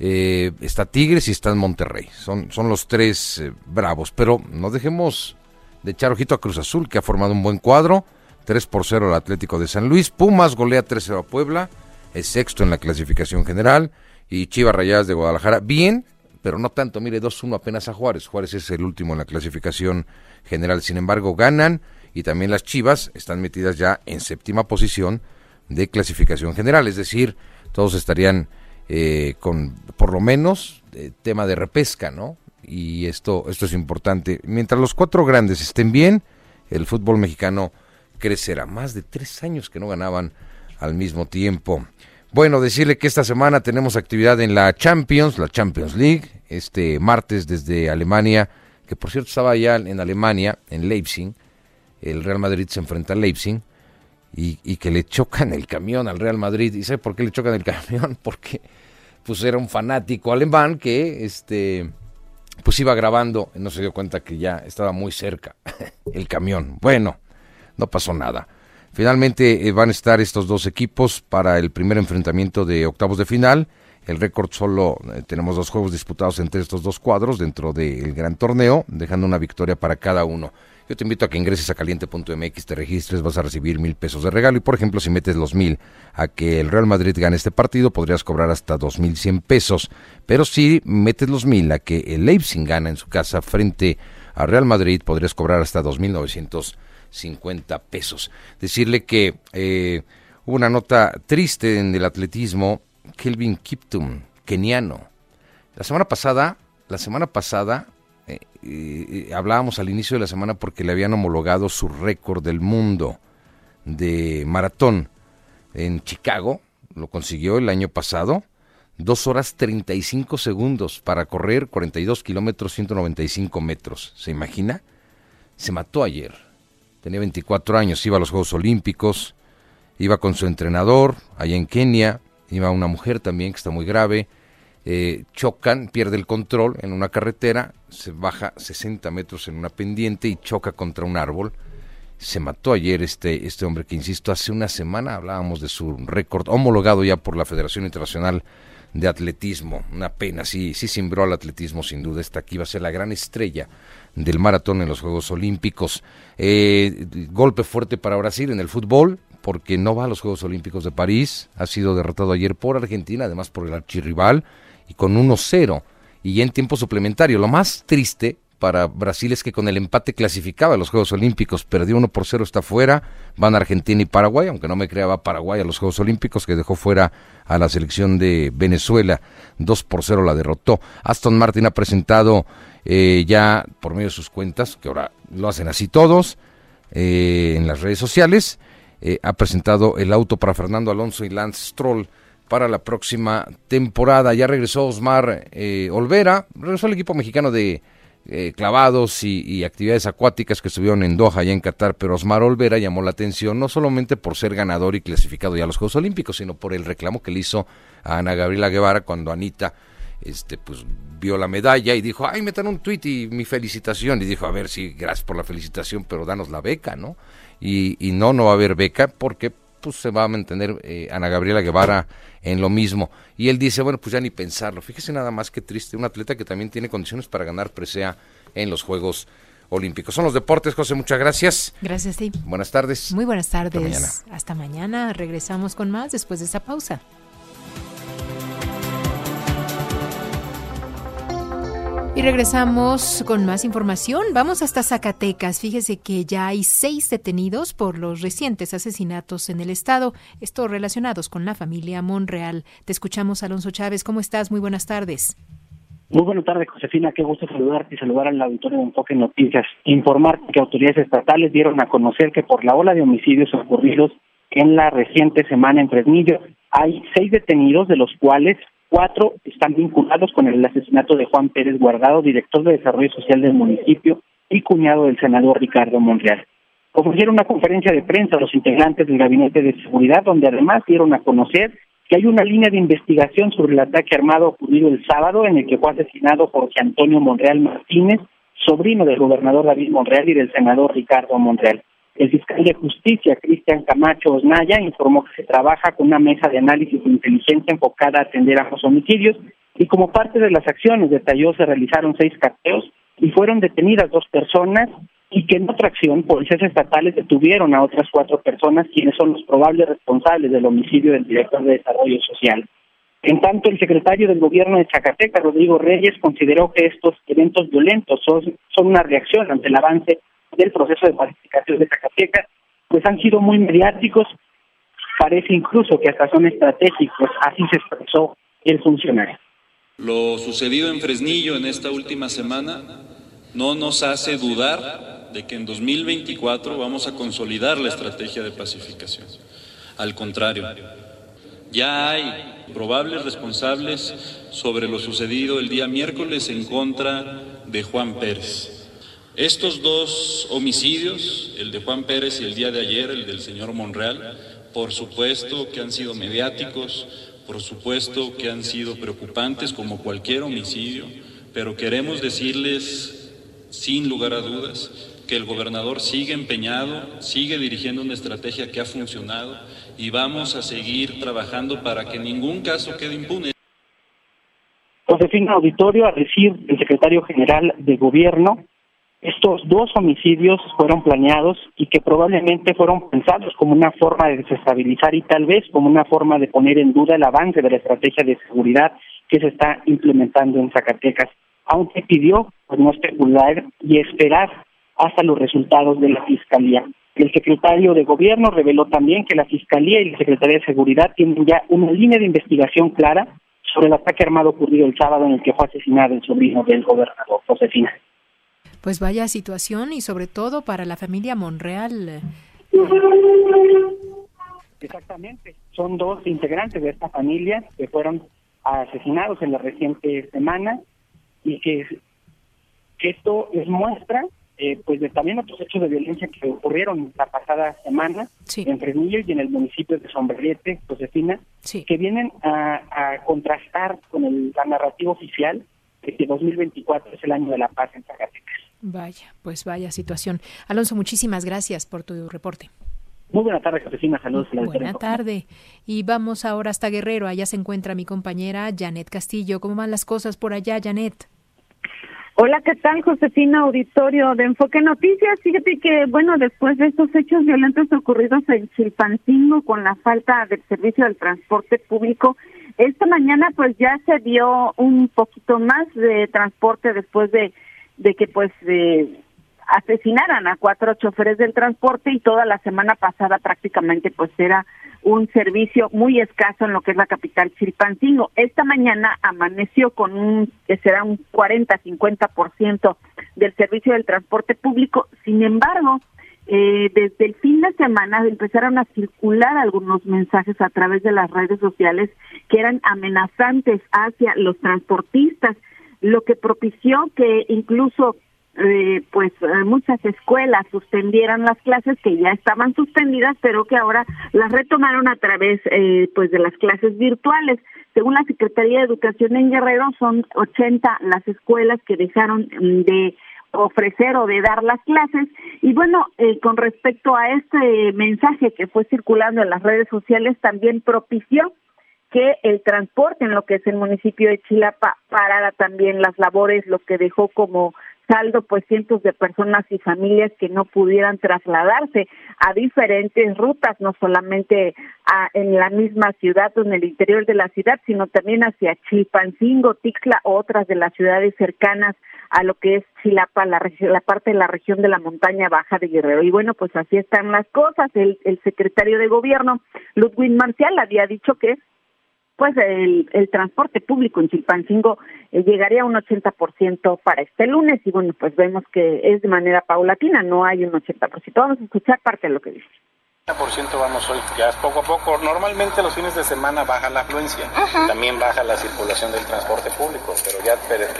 Eh, está Tigres y está en Monterrey. Son, son los tres eh, bravos. Pero no dejemos de echar ojito a Cruz Azul, que ha formado un buen cuadro. 3 por 0 al Atlético de San Luis. Pumas golea 3-0 a Puebla. Es sexto en la clasificación general. Y Chivas Rayadas de Guadalajara. Bien, pero no tanto. Mire, 2-1 apenas a Juárez. Juárez es el último en la clasificación general. Sin embargo, ganan y también las Chivas están metidas ya en séptima posición de clasificación general. Es decir, todos estarían eh, con por lo menos eh, tema de repesca, ¿no? Y esto, esto es importante. Mientras los cuatro grandes estén bien, el fútbol mexicano crecerá. Más de tres años que no ganaban al mismo tiempo. Bueno, decirle que esta semana tenemos actividad en la Champions, la Champions League, este martes desde Alemania, que por cierto estaba ya en Alemania, en Leipzig, el Real Madrid se enfrenta al Leipzig y, que le chocan el camión al Real Madrid. ¿Y sabe por qué le chocan el camión? Porque pues era un fanático alemán que este pues iba grabando no se dio cuenta que ya estaba muy cerca el camión. Bueno, no pasó nada. Finalmente eh, van a estar estos dos equipos para el primer enfrentamiento de octavos de final. El récord solo eh, tenemos dos juegos disputados entre estos dos cuadros dentro del gran torneo, dejando una victoria para cada uno. Yo te invito a que ingreses a caliente.mx, te registres, vas a recibir mil pesos de regalo. Y por ejemplo, si metes los mil a que el Real Madrid gane este partido, podrías cobrar hasta dos mil cien pesos. Pero si metes los mil a que el Leipzig gana en su casa frente a Real Madrid, podrías cobrar hasta dos mil novecientos cincuenta pesos. Decirle que eh, hubo una nota triste en el atletismo. Kelvin Kiptum, keniano. La semana pasada, la semana pasada hablábamos al inicio de la semana porque le habían homologado su récord del mundo de maratón en Chicago, lo consiguió el año pasado, dos horas 35 segundos para correr 42 kilómetros 195 metros, ¿se imagina? Se mató ayer, tenía 24 años, iba a los Juegos Olímpicos, iba con su entrenador allá en Kenia, iba una mujer también que está muy grave, eh, chocan, pierde el control en una carretera, se baja 60 metros en una pendiente y choca contra un árbol. Se mató ayer este, este hombre que, insisto, hace una semana hablábamos de su récord homologado ya por la Federación Internacional de Atletismo. Una pena, sí, sí simbró al atletismo sin duda. Esta aquí va a ser la gran estrella del maratón en los Juegos Olímpicos. Eh, golpe fuerte para Brasil en el fútbol porque no va a los Juegos Olímpicos de París. Ha sido derrotado ayer por Argentina, además por el archirrival y con 1-0 y en tiempo suplementario. Lo más triste para Brasil es que con el empate clasificaba a los Juegos Olímpicos, perdió 1 por 0, está fuera, van Argentina y Paraguay, aunque no me creaba Paraguay a los Juegos Olímpicos, que dejó fuera a la selección de Venezuela, 2 por 0 la derrotó. Aston Martin ha presentado eh, ya por medio de sus cuentas, que ahora lo hacen así todos, eh, en las redes sociales, eh, ha presentado el auto para Fernando Alonso y Lance Stroll, para la próxima temporada. Ya regresó Osmar Olvera, regresó el equipo mexicano de eh, clavados y, actividades acuáticas que estuvieron en Doha, allá en Qatar, pero Osmar Olvera llamó la atención no solamente por ser ganador y clasificado ya a los Juegos Olímpicos, sino por el reclamo que le hizo a Ana Gabriela Guevara cuando Anita este pues vio la medalla y dijo, ay, metan un tuit y mi felicitación. Y dijo, a ver, sí, gracias por la felicitación, pero danos la beca, ¿no? Y, y no, no va a haber beca porque pues se va a mantener eh, Ana Gabriela Guevara en lo mismo. Y él dice, bueno, pues ya ni pensarlo. Fíjese nada más que triste, un atleta que también tiene condiciones para ganar presea en los Juegos Olímpicos. Son los deportes, José, muchas gracias. Gracias, sí. Buenas tardes. Muy buenas tardes. Hasta mañana. Hasta mañana. Regresamos con más después de esta pausa. Y regresamos con más información. Vamos hasta Zacatecas. Fíjese que ya hay seis detenidos por los recientes asesinatos en el estado, estos relacionados con la familia Monreal. Te escuchamos, Alonso Chávez. ¿Cómo estás? Muy buenas tardes. Muy buenas tardes, Josefina. Qué gusto saludarte y saludar al auditorio de Enfoque Noticias. Informar que autoridades estatales dieron a conocer que por la ola de homicidios ocurridos en la reciente semana en Fresnillo hay seis detenidos, de los cuales Cuatro están vinculados con el asesinato de Juan Pérez Guardado, director de Desarrollo Social del municipio y cuñado del senador Ricardo Monreal. Ofrecieron una conferencia de prensa a los integrantes del Gabinete de Seguridad, donde además dieron a conocer que hay una línea de investigación sobre el ataque armado ocurrido el sábado en el que fue asesinado Jorge Antonio Monreal Martínez, sobrino del gobernador David Monreal y del senador Ricardo Monreal. El fiscal de justicia, Cristian Camacho Osnaya, informó que se trabaja con una mesa de análisis de inteligencia enfocada a atender a los homicidios y como parte de las acciones, detalló, se realizaron seis cateos y fueron detenidas dos personas y que en otra acción policías estatales detuvieron a otras cuatro personas quienes son los probables responsables del homicidio del director de Desarrollo Social. En tanto, el secretario del gobierno de Zacatecas, Rodrigo Reyes, consideró que estos eventos violentos son, son una reacción ante el avance del proceso de pacificación de Zacatecas, pues han sido muy mediáticos, parece incluso que hasta son estratégicos, así se expresó el funcionario. Lo sucedido en Fresnillo en esta última semana no nos hace dudar de que en 2024 vamos a consolidar la estrategia de pacificación. Al contrario, ya hay probables responsables sobre lo sucedido el día miércoles en contra de Juan Pérez Estos dos homicidios, el de Juan Pérez y el día de ayer, el del señor Monreal, por supuesto que han sido mediáticos, por supuesto que han sido preocupantes como cualquier homicidio, pero queremos decirles, sin lugar a dudas, que el gobernador sigue empeñado, sigue dirigiendo una estrategia que ha funcionado y vamos a seguir trabajando para que ningún caso quede impune. Josefina Auditorio, a decir el secretario general de Gobierno, estos dos homicidios fueron planeados y que probablemente fueron pensados como una forma de desestabilizar y tal vez como una forma de poner en duda el avance de la estrategia de seguridad que se está implementando en Zacatecas, aunque pidió pues, no especular y esperar hasta los resultados de la Fiscalía. El secretario de Gobierno reveló también que la Fiscalía y la Secretaría de Seguridad tienen ya una línea de investigación clara sobre el ataque armado ocurrido el sábado en el que fue asesinado el sobrino del gobernador, Josefina. Pues vaya situación y sobre todo para la familia Monreal. Exactamente, son dos integrantes de esta familia que fueron asesinados en la reciente semana y que, esto es muestra eh, pues de también otros hechos de violencia que ocurrieron la pasada semana en Fresnillo y en el municipio de Sombreriete, Josefina, que vienen a, a contrastar con el, la narrativa oficial de que 2024 es el año de la paz en Zacatecas. Vaya, pues vaya situación. Alonso, muchísimas gracias por tu reporte. Muy buena tarde, Josefina. Saludos. Buena tarde. Y vamos ahora hasta Guerrero. Allá se encuentra mi compañera Janet Castillo. ¿Cómo van las cosas por allá, Janet? Hola, ¿qué tal, Josefina Auditorio de Enfoque Noticias? Fíjate que, bueno, después de estos hechos violentos ocurridos en Chilpancingo con la falta del servicio del transporte público, esta mañana pues ya se dio un poquito más de transporte después de de que pues asesinaran a cuatro choferes del transporte y toda la semana pasada prácticamente pues era un servicio muy escaso en lo que es la capital Chilpancingo. Esta mañana amaneció con un que será un 40-50% del servicio del transporte público. Sin embargo, eh, desde el fin de semana empezaron a circular algunos mensajes a través de las redes sociales que eran amenazantes hacia los transportistas lo que propició que incluso eh, pues eh, muchas escuelas suspendieran las clases que ya estaban suspendidas pero que ahora las retomaron a través eh, pues de las clases virtuales. Según la Secretaría de Educación en Guerrero son 80 las escuelas que dejaron mm, de ofrecer o de dar las clases. Y bueno eh, con respecto a este mensaje que fue circulando en las redes sociales también propició que el transporte en lo que es el municipio de Chilapa parara también las labores, lo que dejó como saldo pues cientos de personas y familias que no pudieran trasladarse a diferentes rutas, no solamente a, en la misma ciudad o en el interior de la ciudad, sino también hacia Chilpancingo, Tixla o otras de las ciudades cercanas a lo que es Chilapa, la, la parte de la región de la montaña baja de Guerrero. Y bueno, pues así están las cosas. El, secretario de gobierno, Ludwig Marcial, había dicho que pues el, el transporte público en Chilpancingo eh, llegaría a un 80% para este lunes y bueno, pues vemos que es de manera paulatina, no hay un 80%. Vamos a escuchar parte de lo que dice ciento vamos hoy, ya es poco a poco. Normalmente los fines de semana baja la afluencia, también baja la circulación del transporte público, pero ya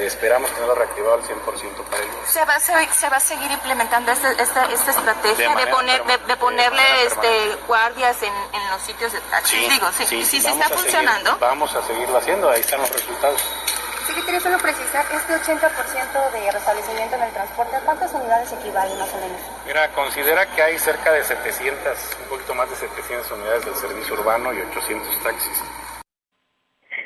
esperamos tenerlo reactivado al 100% para el. ¿Se va, se, va a seguir implementando este, esta, esta estrategia de, poner, de, ponerle este, guardias en, en, los sitios de taxi? Sí, Digo, sí, sí, sí, sí está funcionando. vamos a seguirlo haciendo, ahí están los resultados. Secretario, solo precisar, este 80% de restablecimiento en el transporte, ¿a cuántas unidades equivale más o menos? Mira, considera que hay cerca de 700, un poquito más de 700 unidades del servicio urbano y 800 taxis.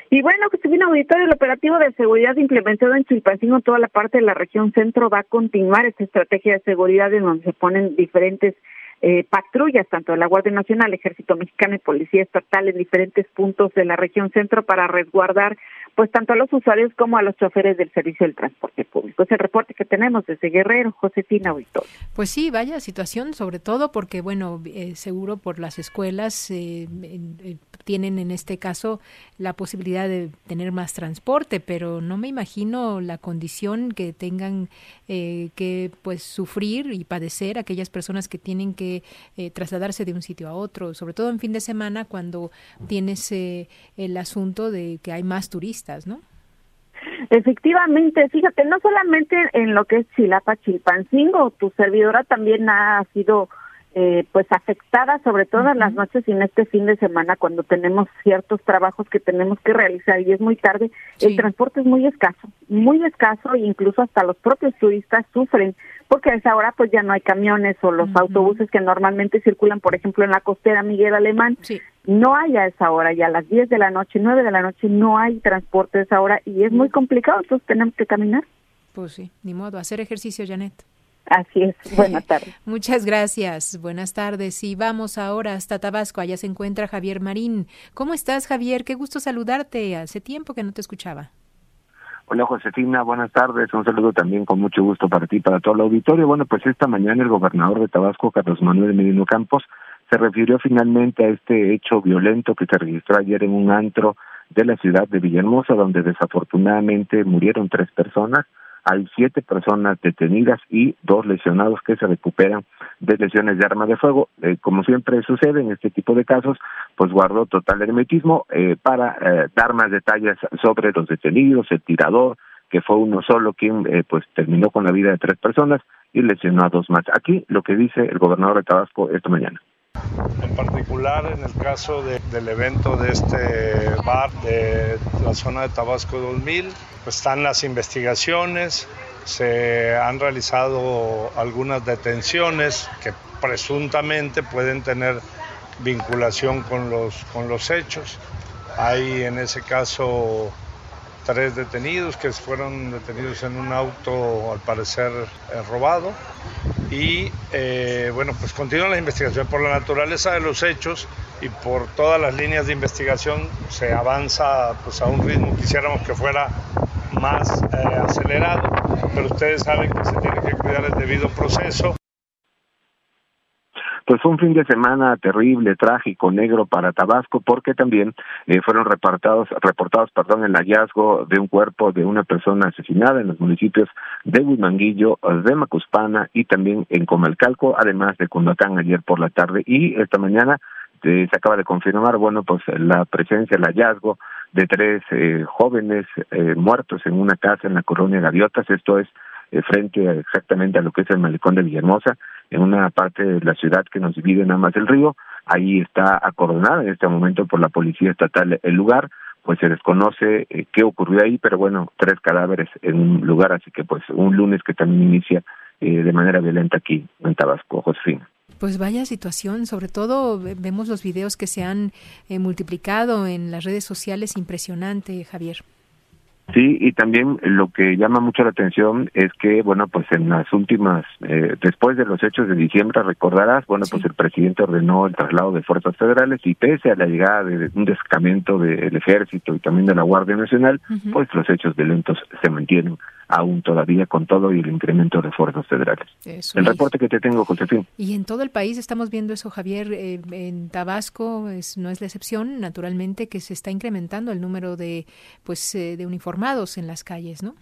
Y bueno, que un Auditorio, el operativo de seguridad implementado en Chilpancingo, toda la parte de la región centro, va a continuar esta estrategia de seguridad en donde se ponen diferentes eh, patrullas, tanto de la Guardia Nacional, Ejército Mexicano y Policía Estatal en diferentes puntos de la región centro para resguardar pues tanto a los usuarios como a los choferes del servicio del transporte público. Es el reporte que tenemos desde Guerrero, Josefina Victoria. Pues sí, vaya situación, sobre todo porque, bueno, eh, seguro por las escuelas eh, eh, tienen en este caso la posibilidad de tener más transporte, pero no me imagino la condición que tengan que pues sufrir y padecer aquellas personas que tienen que trasladarse de un sitio a otro, sobre todo en fin de semana cuando tienes el asunto de que hay más turistas ¿no? Efectivamente, fíjate, no solamente en lo que es Chilapa, Chilpancingo, tu servidora también ha sido eh, pues afectada sobre todo en las noches y en este fin de semana cuando tenemos ciertos trabajos que tenemos que realizar y es muy tarde, el transporte es muy escaso, muy escaso e incluso hasta los propios turistas sufren porque a esa hora pues ya no hay camiones o los autobuses que normalmente circulan, por ejemplo, en la costera Miguel Alemán, no hay a esa hora, ya a las 10 de la noche, 9 de la noche no hay transporte a esa hora y es muy complicado, entonces tenemos que caminar. Pues sí, ni modo, hacer ejercicio, Janet. Así es. Buenas tardes. Muchas gracias. Buenas tardes. Y vamos ahora hasta Tabasco. Allá se encuentra Javier Marín. ¿Cómo estás, Javier? Qué gusto saludarte. Hace tiempo que no te escuchaba. Hola Josefina, buenas tardes. Un saludo también con mucho gusto para ti, para todo el auditorio. Bueno, pues esta mañana el gobernador de Tabasco, Carlos Manuel Medino Campos, se refirió finalmente a este hecho violento que se registró ayer en un antro de la ciudad de Villahermosa, donde desafortunadamente murieron tres personas hay siete personas detenidas y dos lesionados que se recuperan de lesiones de arma de fuego. Eh, como siempre sucede en este tipo de casos, pues guardó total hermetismo eh, para eh, dar más detalles sobre los detenidos, el tirador, que fue uno solo quien pues terminó con la vida de tres personas y lesionó a dos más. Aquí lo que dice el gobernador de Tabasco esta mañana. Particular en el caso del evento de este bar de la zona de Tabasco 2000, pues están las investigaciones, se han realizado algunas detenciones que presuntamente pueden tener vinculación con los, con los hechos. Hay en ese caso tres detenidos que fueron detenidos en un auto al parecer eh, robado. Y eh, bueno pues continúa la investigación. Por la naturaleza de los hechos y por todas las líneas de investigación se avanza pues a un ritmo. Quisiéramos que fuera más eh, acelerado pero ustedes saben que se tiene que cuidar el debido proceso pues fue un fin de semana terrible, trágico, negro para Tabasco, porque también eh, fueron reportados, reportados, perdón, el hallazgo de un cuerpo de una persona asesinada en los municipios de Huimanguillo, de Macuspana y también en Comalcalco, además de Cundacán ayer por la tarde. Y esta mañana eh, se acaba de confirmar, bueno, pues la presencia, el hallazgo de tres eh, jóvenes eh, muertos en una casa en la colonia Gaviotas, esto es eh, frente exactamente a lo que es el malecón de Villahermosa, en una parte de la ciudad que nos divide nada más del río. Ahí está acordonada en este momento por la Policía Estatal el lugar, pues se desconoce eh, qué ocurrió ahí, pero bueno, tres cadáveres en un lugar, así que pues un lunes que también inicia eh, de manera violenta aquí en Tabasco, Josefina. Pues vaya situación, sobre todo vemos los videos que se han multiplicado en las redes sociales, impresionante, Javier. Sí, y también lo que llama mucho la atención es que, bueno, pues en las últimas, eh, después de los hechos de diciembre, recordarás, bueno, pues el presidente ordenó el traslado de fuerzas federales y pese a la llegada de un destacamento del ejército y también de la Guardia Nacional, pues los hechos violentos se mantienen aún todavía con todo y el incremento de fuerzas federales. el reporte que te tengo, Josefín. Y en todo el país estamos viendo eso, Javier. Eh, en Tabasco es, no es la excepción, naturalmente, que se está incrementando el número de, pues, eh, de en las calles, ¿no?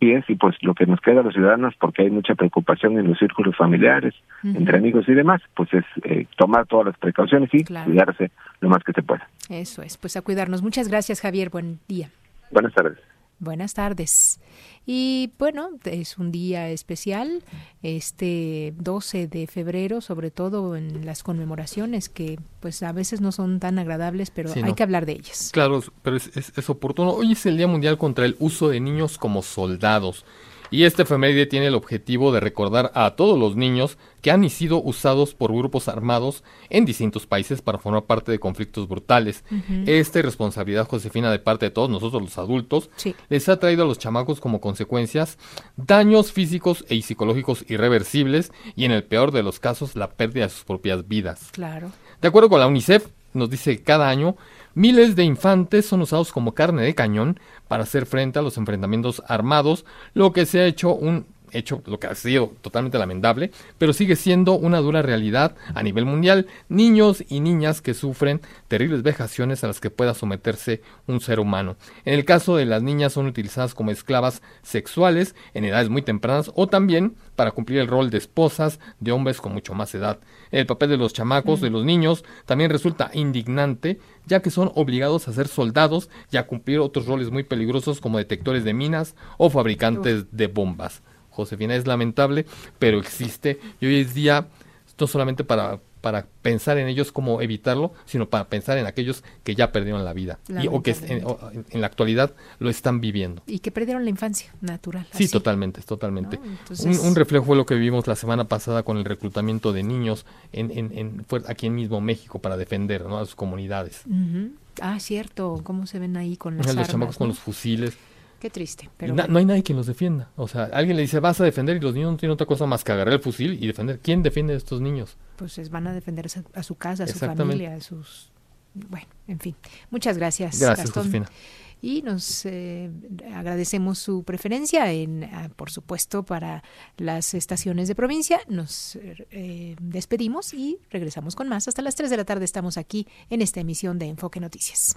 Sí es, y pues lo que nos queda a los ciudadanos, porque hay mucha preocupación en los círculos familiares, entre amigos y demás, pues es eh, tomar todas las precauciones y cuidarse lo más que se pueda. Eso es, pues a cuidarnos. Muchas gracias, Javier. Buen día. Buenas tardes. Buenas tardes. Y bueno, es un día especial, este 12 de febrero, sobre todo en las conmemoraciones que pues a veces no son tan agradables, pero hay que hablar de ellas. Claro, pero es, es, oportuno. Hoy es el Día Mundial contra el Uso de Niños como Soldados. Y este efeméride tiene el objetivo de recordar a todos los niños que han sido usados por grupos armados en distintos países para formar parte de conflictos brutales. Esta irresponsabilidad, Josefina, de parte de todos nosotros los adultos, les ha traído a los chamacos como consecuencias daños físicos y psicológicos irreversibles y en el peor de los casos la pérdida de sus propias vidas. Claro. De acuerdo con la UNICEF, nos dice que cada año miles de infantes son usados como carne de cañón para hacer frente a los enfrentamientos armados, lo que se ha hecho un hecho lo que ha sido totalmente lamentable, pero sigue siendo una dura realidad a nivel mundial. Niños y niñas que sufren terribles vejaciones a las que pueda someterse un ser humano. En el caso de las niñas son utilizadas como esclavas sexuales en edades muy tempranas o también para cumplir el rol de esposas de hombres con mucho más edad. El papel de los chamacos, de los niños, también resulta indignante, ya que son obligados a ser soldados y a cumplir otros roles muy peligrosos como detectores de minas o fabricantes de bombas. Josefina, es lamentable, pero existe y hoy es día no solamente para, para pensar en ellos cómo evitarlo, sino para pensar en aquellos que ya perdieron la vida y, o que en, la actualidad lo están viviendo. Y que perdieron la infancia natural. Sí, totalmente, totalmente. Un, reflejo fue lo que vivimos la semana pasada con el reclutamiento de niños en, en, aquí en mismo México para defender a sus comunidades. Ah, cierto, cómo se ven ahí con las los chamacos con los fusiles. Qué triste. Pero No hay nadie que los defienda. O sea, alguien le dice, vas a defender y los niños no tienen otra cosa más que agarrar el fusil y defender. ¿Quién defiende a estos niños? Pues van a defender a su casa, a su familia, a sus... Bueno, en fin. Muchas gracias. Gracias, Josefina. Y nos eh, agradecemos su preferencia, en, ah, por supuesto, para las estaciones de provincia. Nos eh, despedimos y regresamos con más. Hasta las 3 de la tarde estamos aquí en esta emisión de Enfoque Noticias.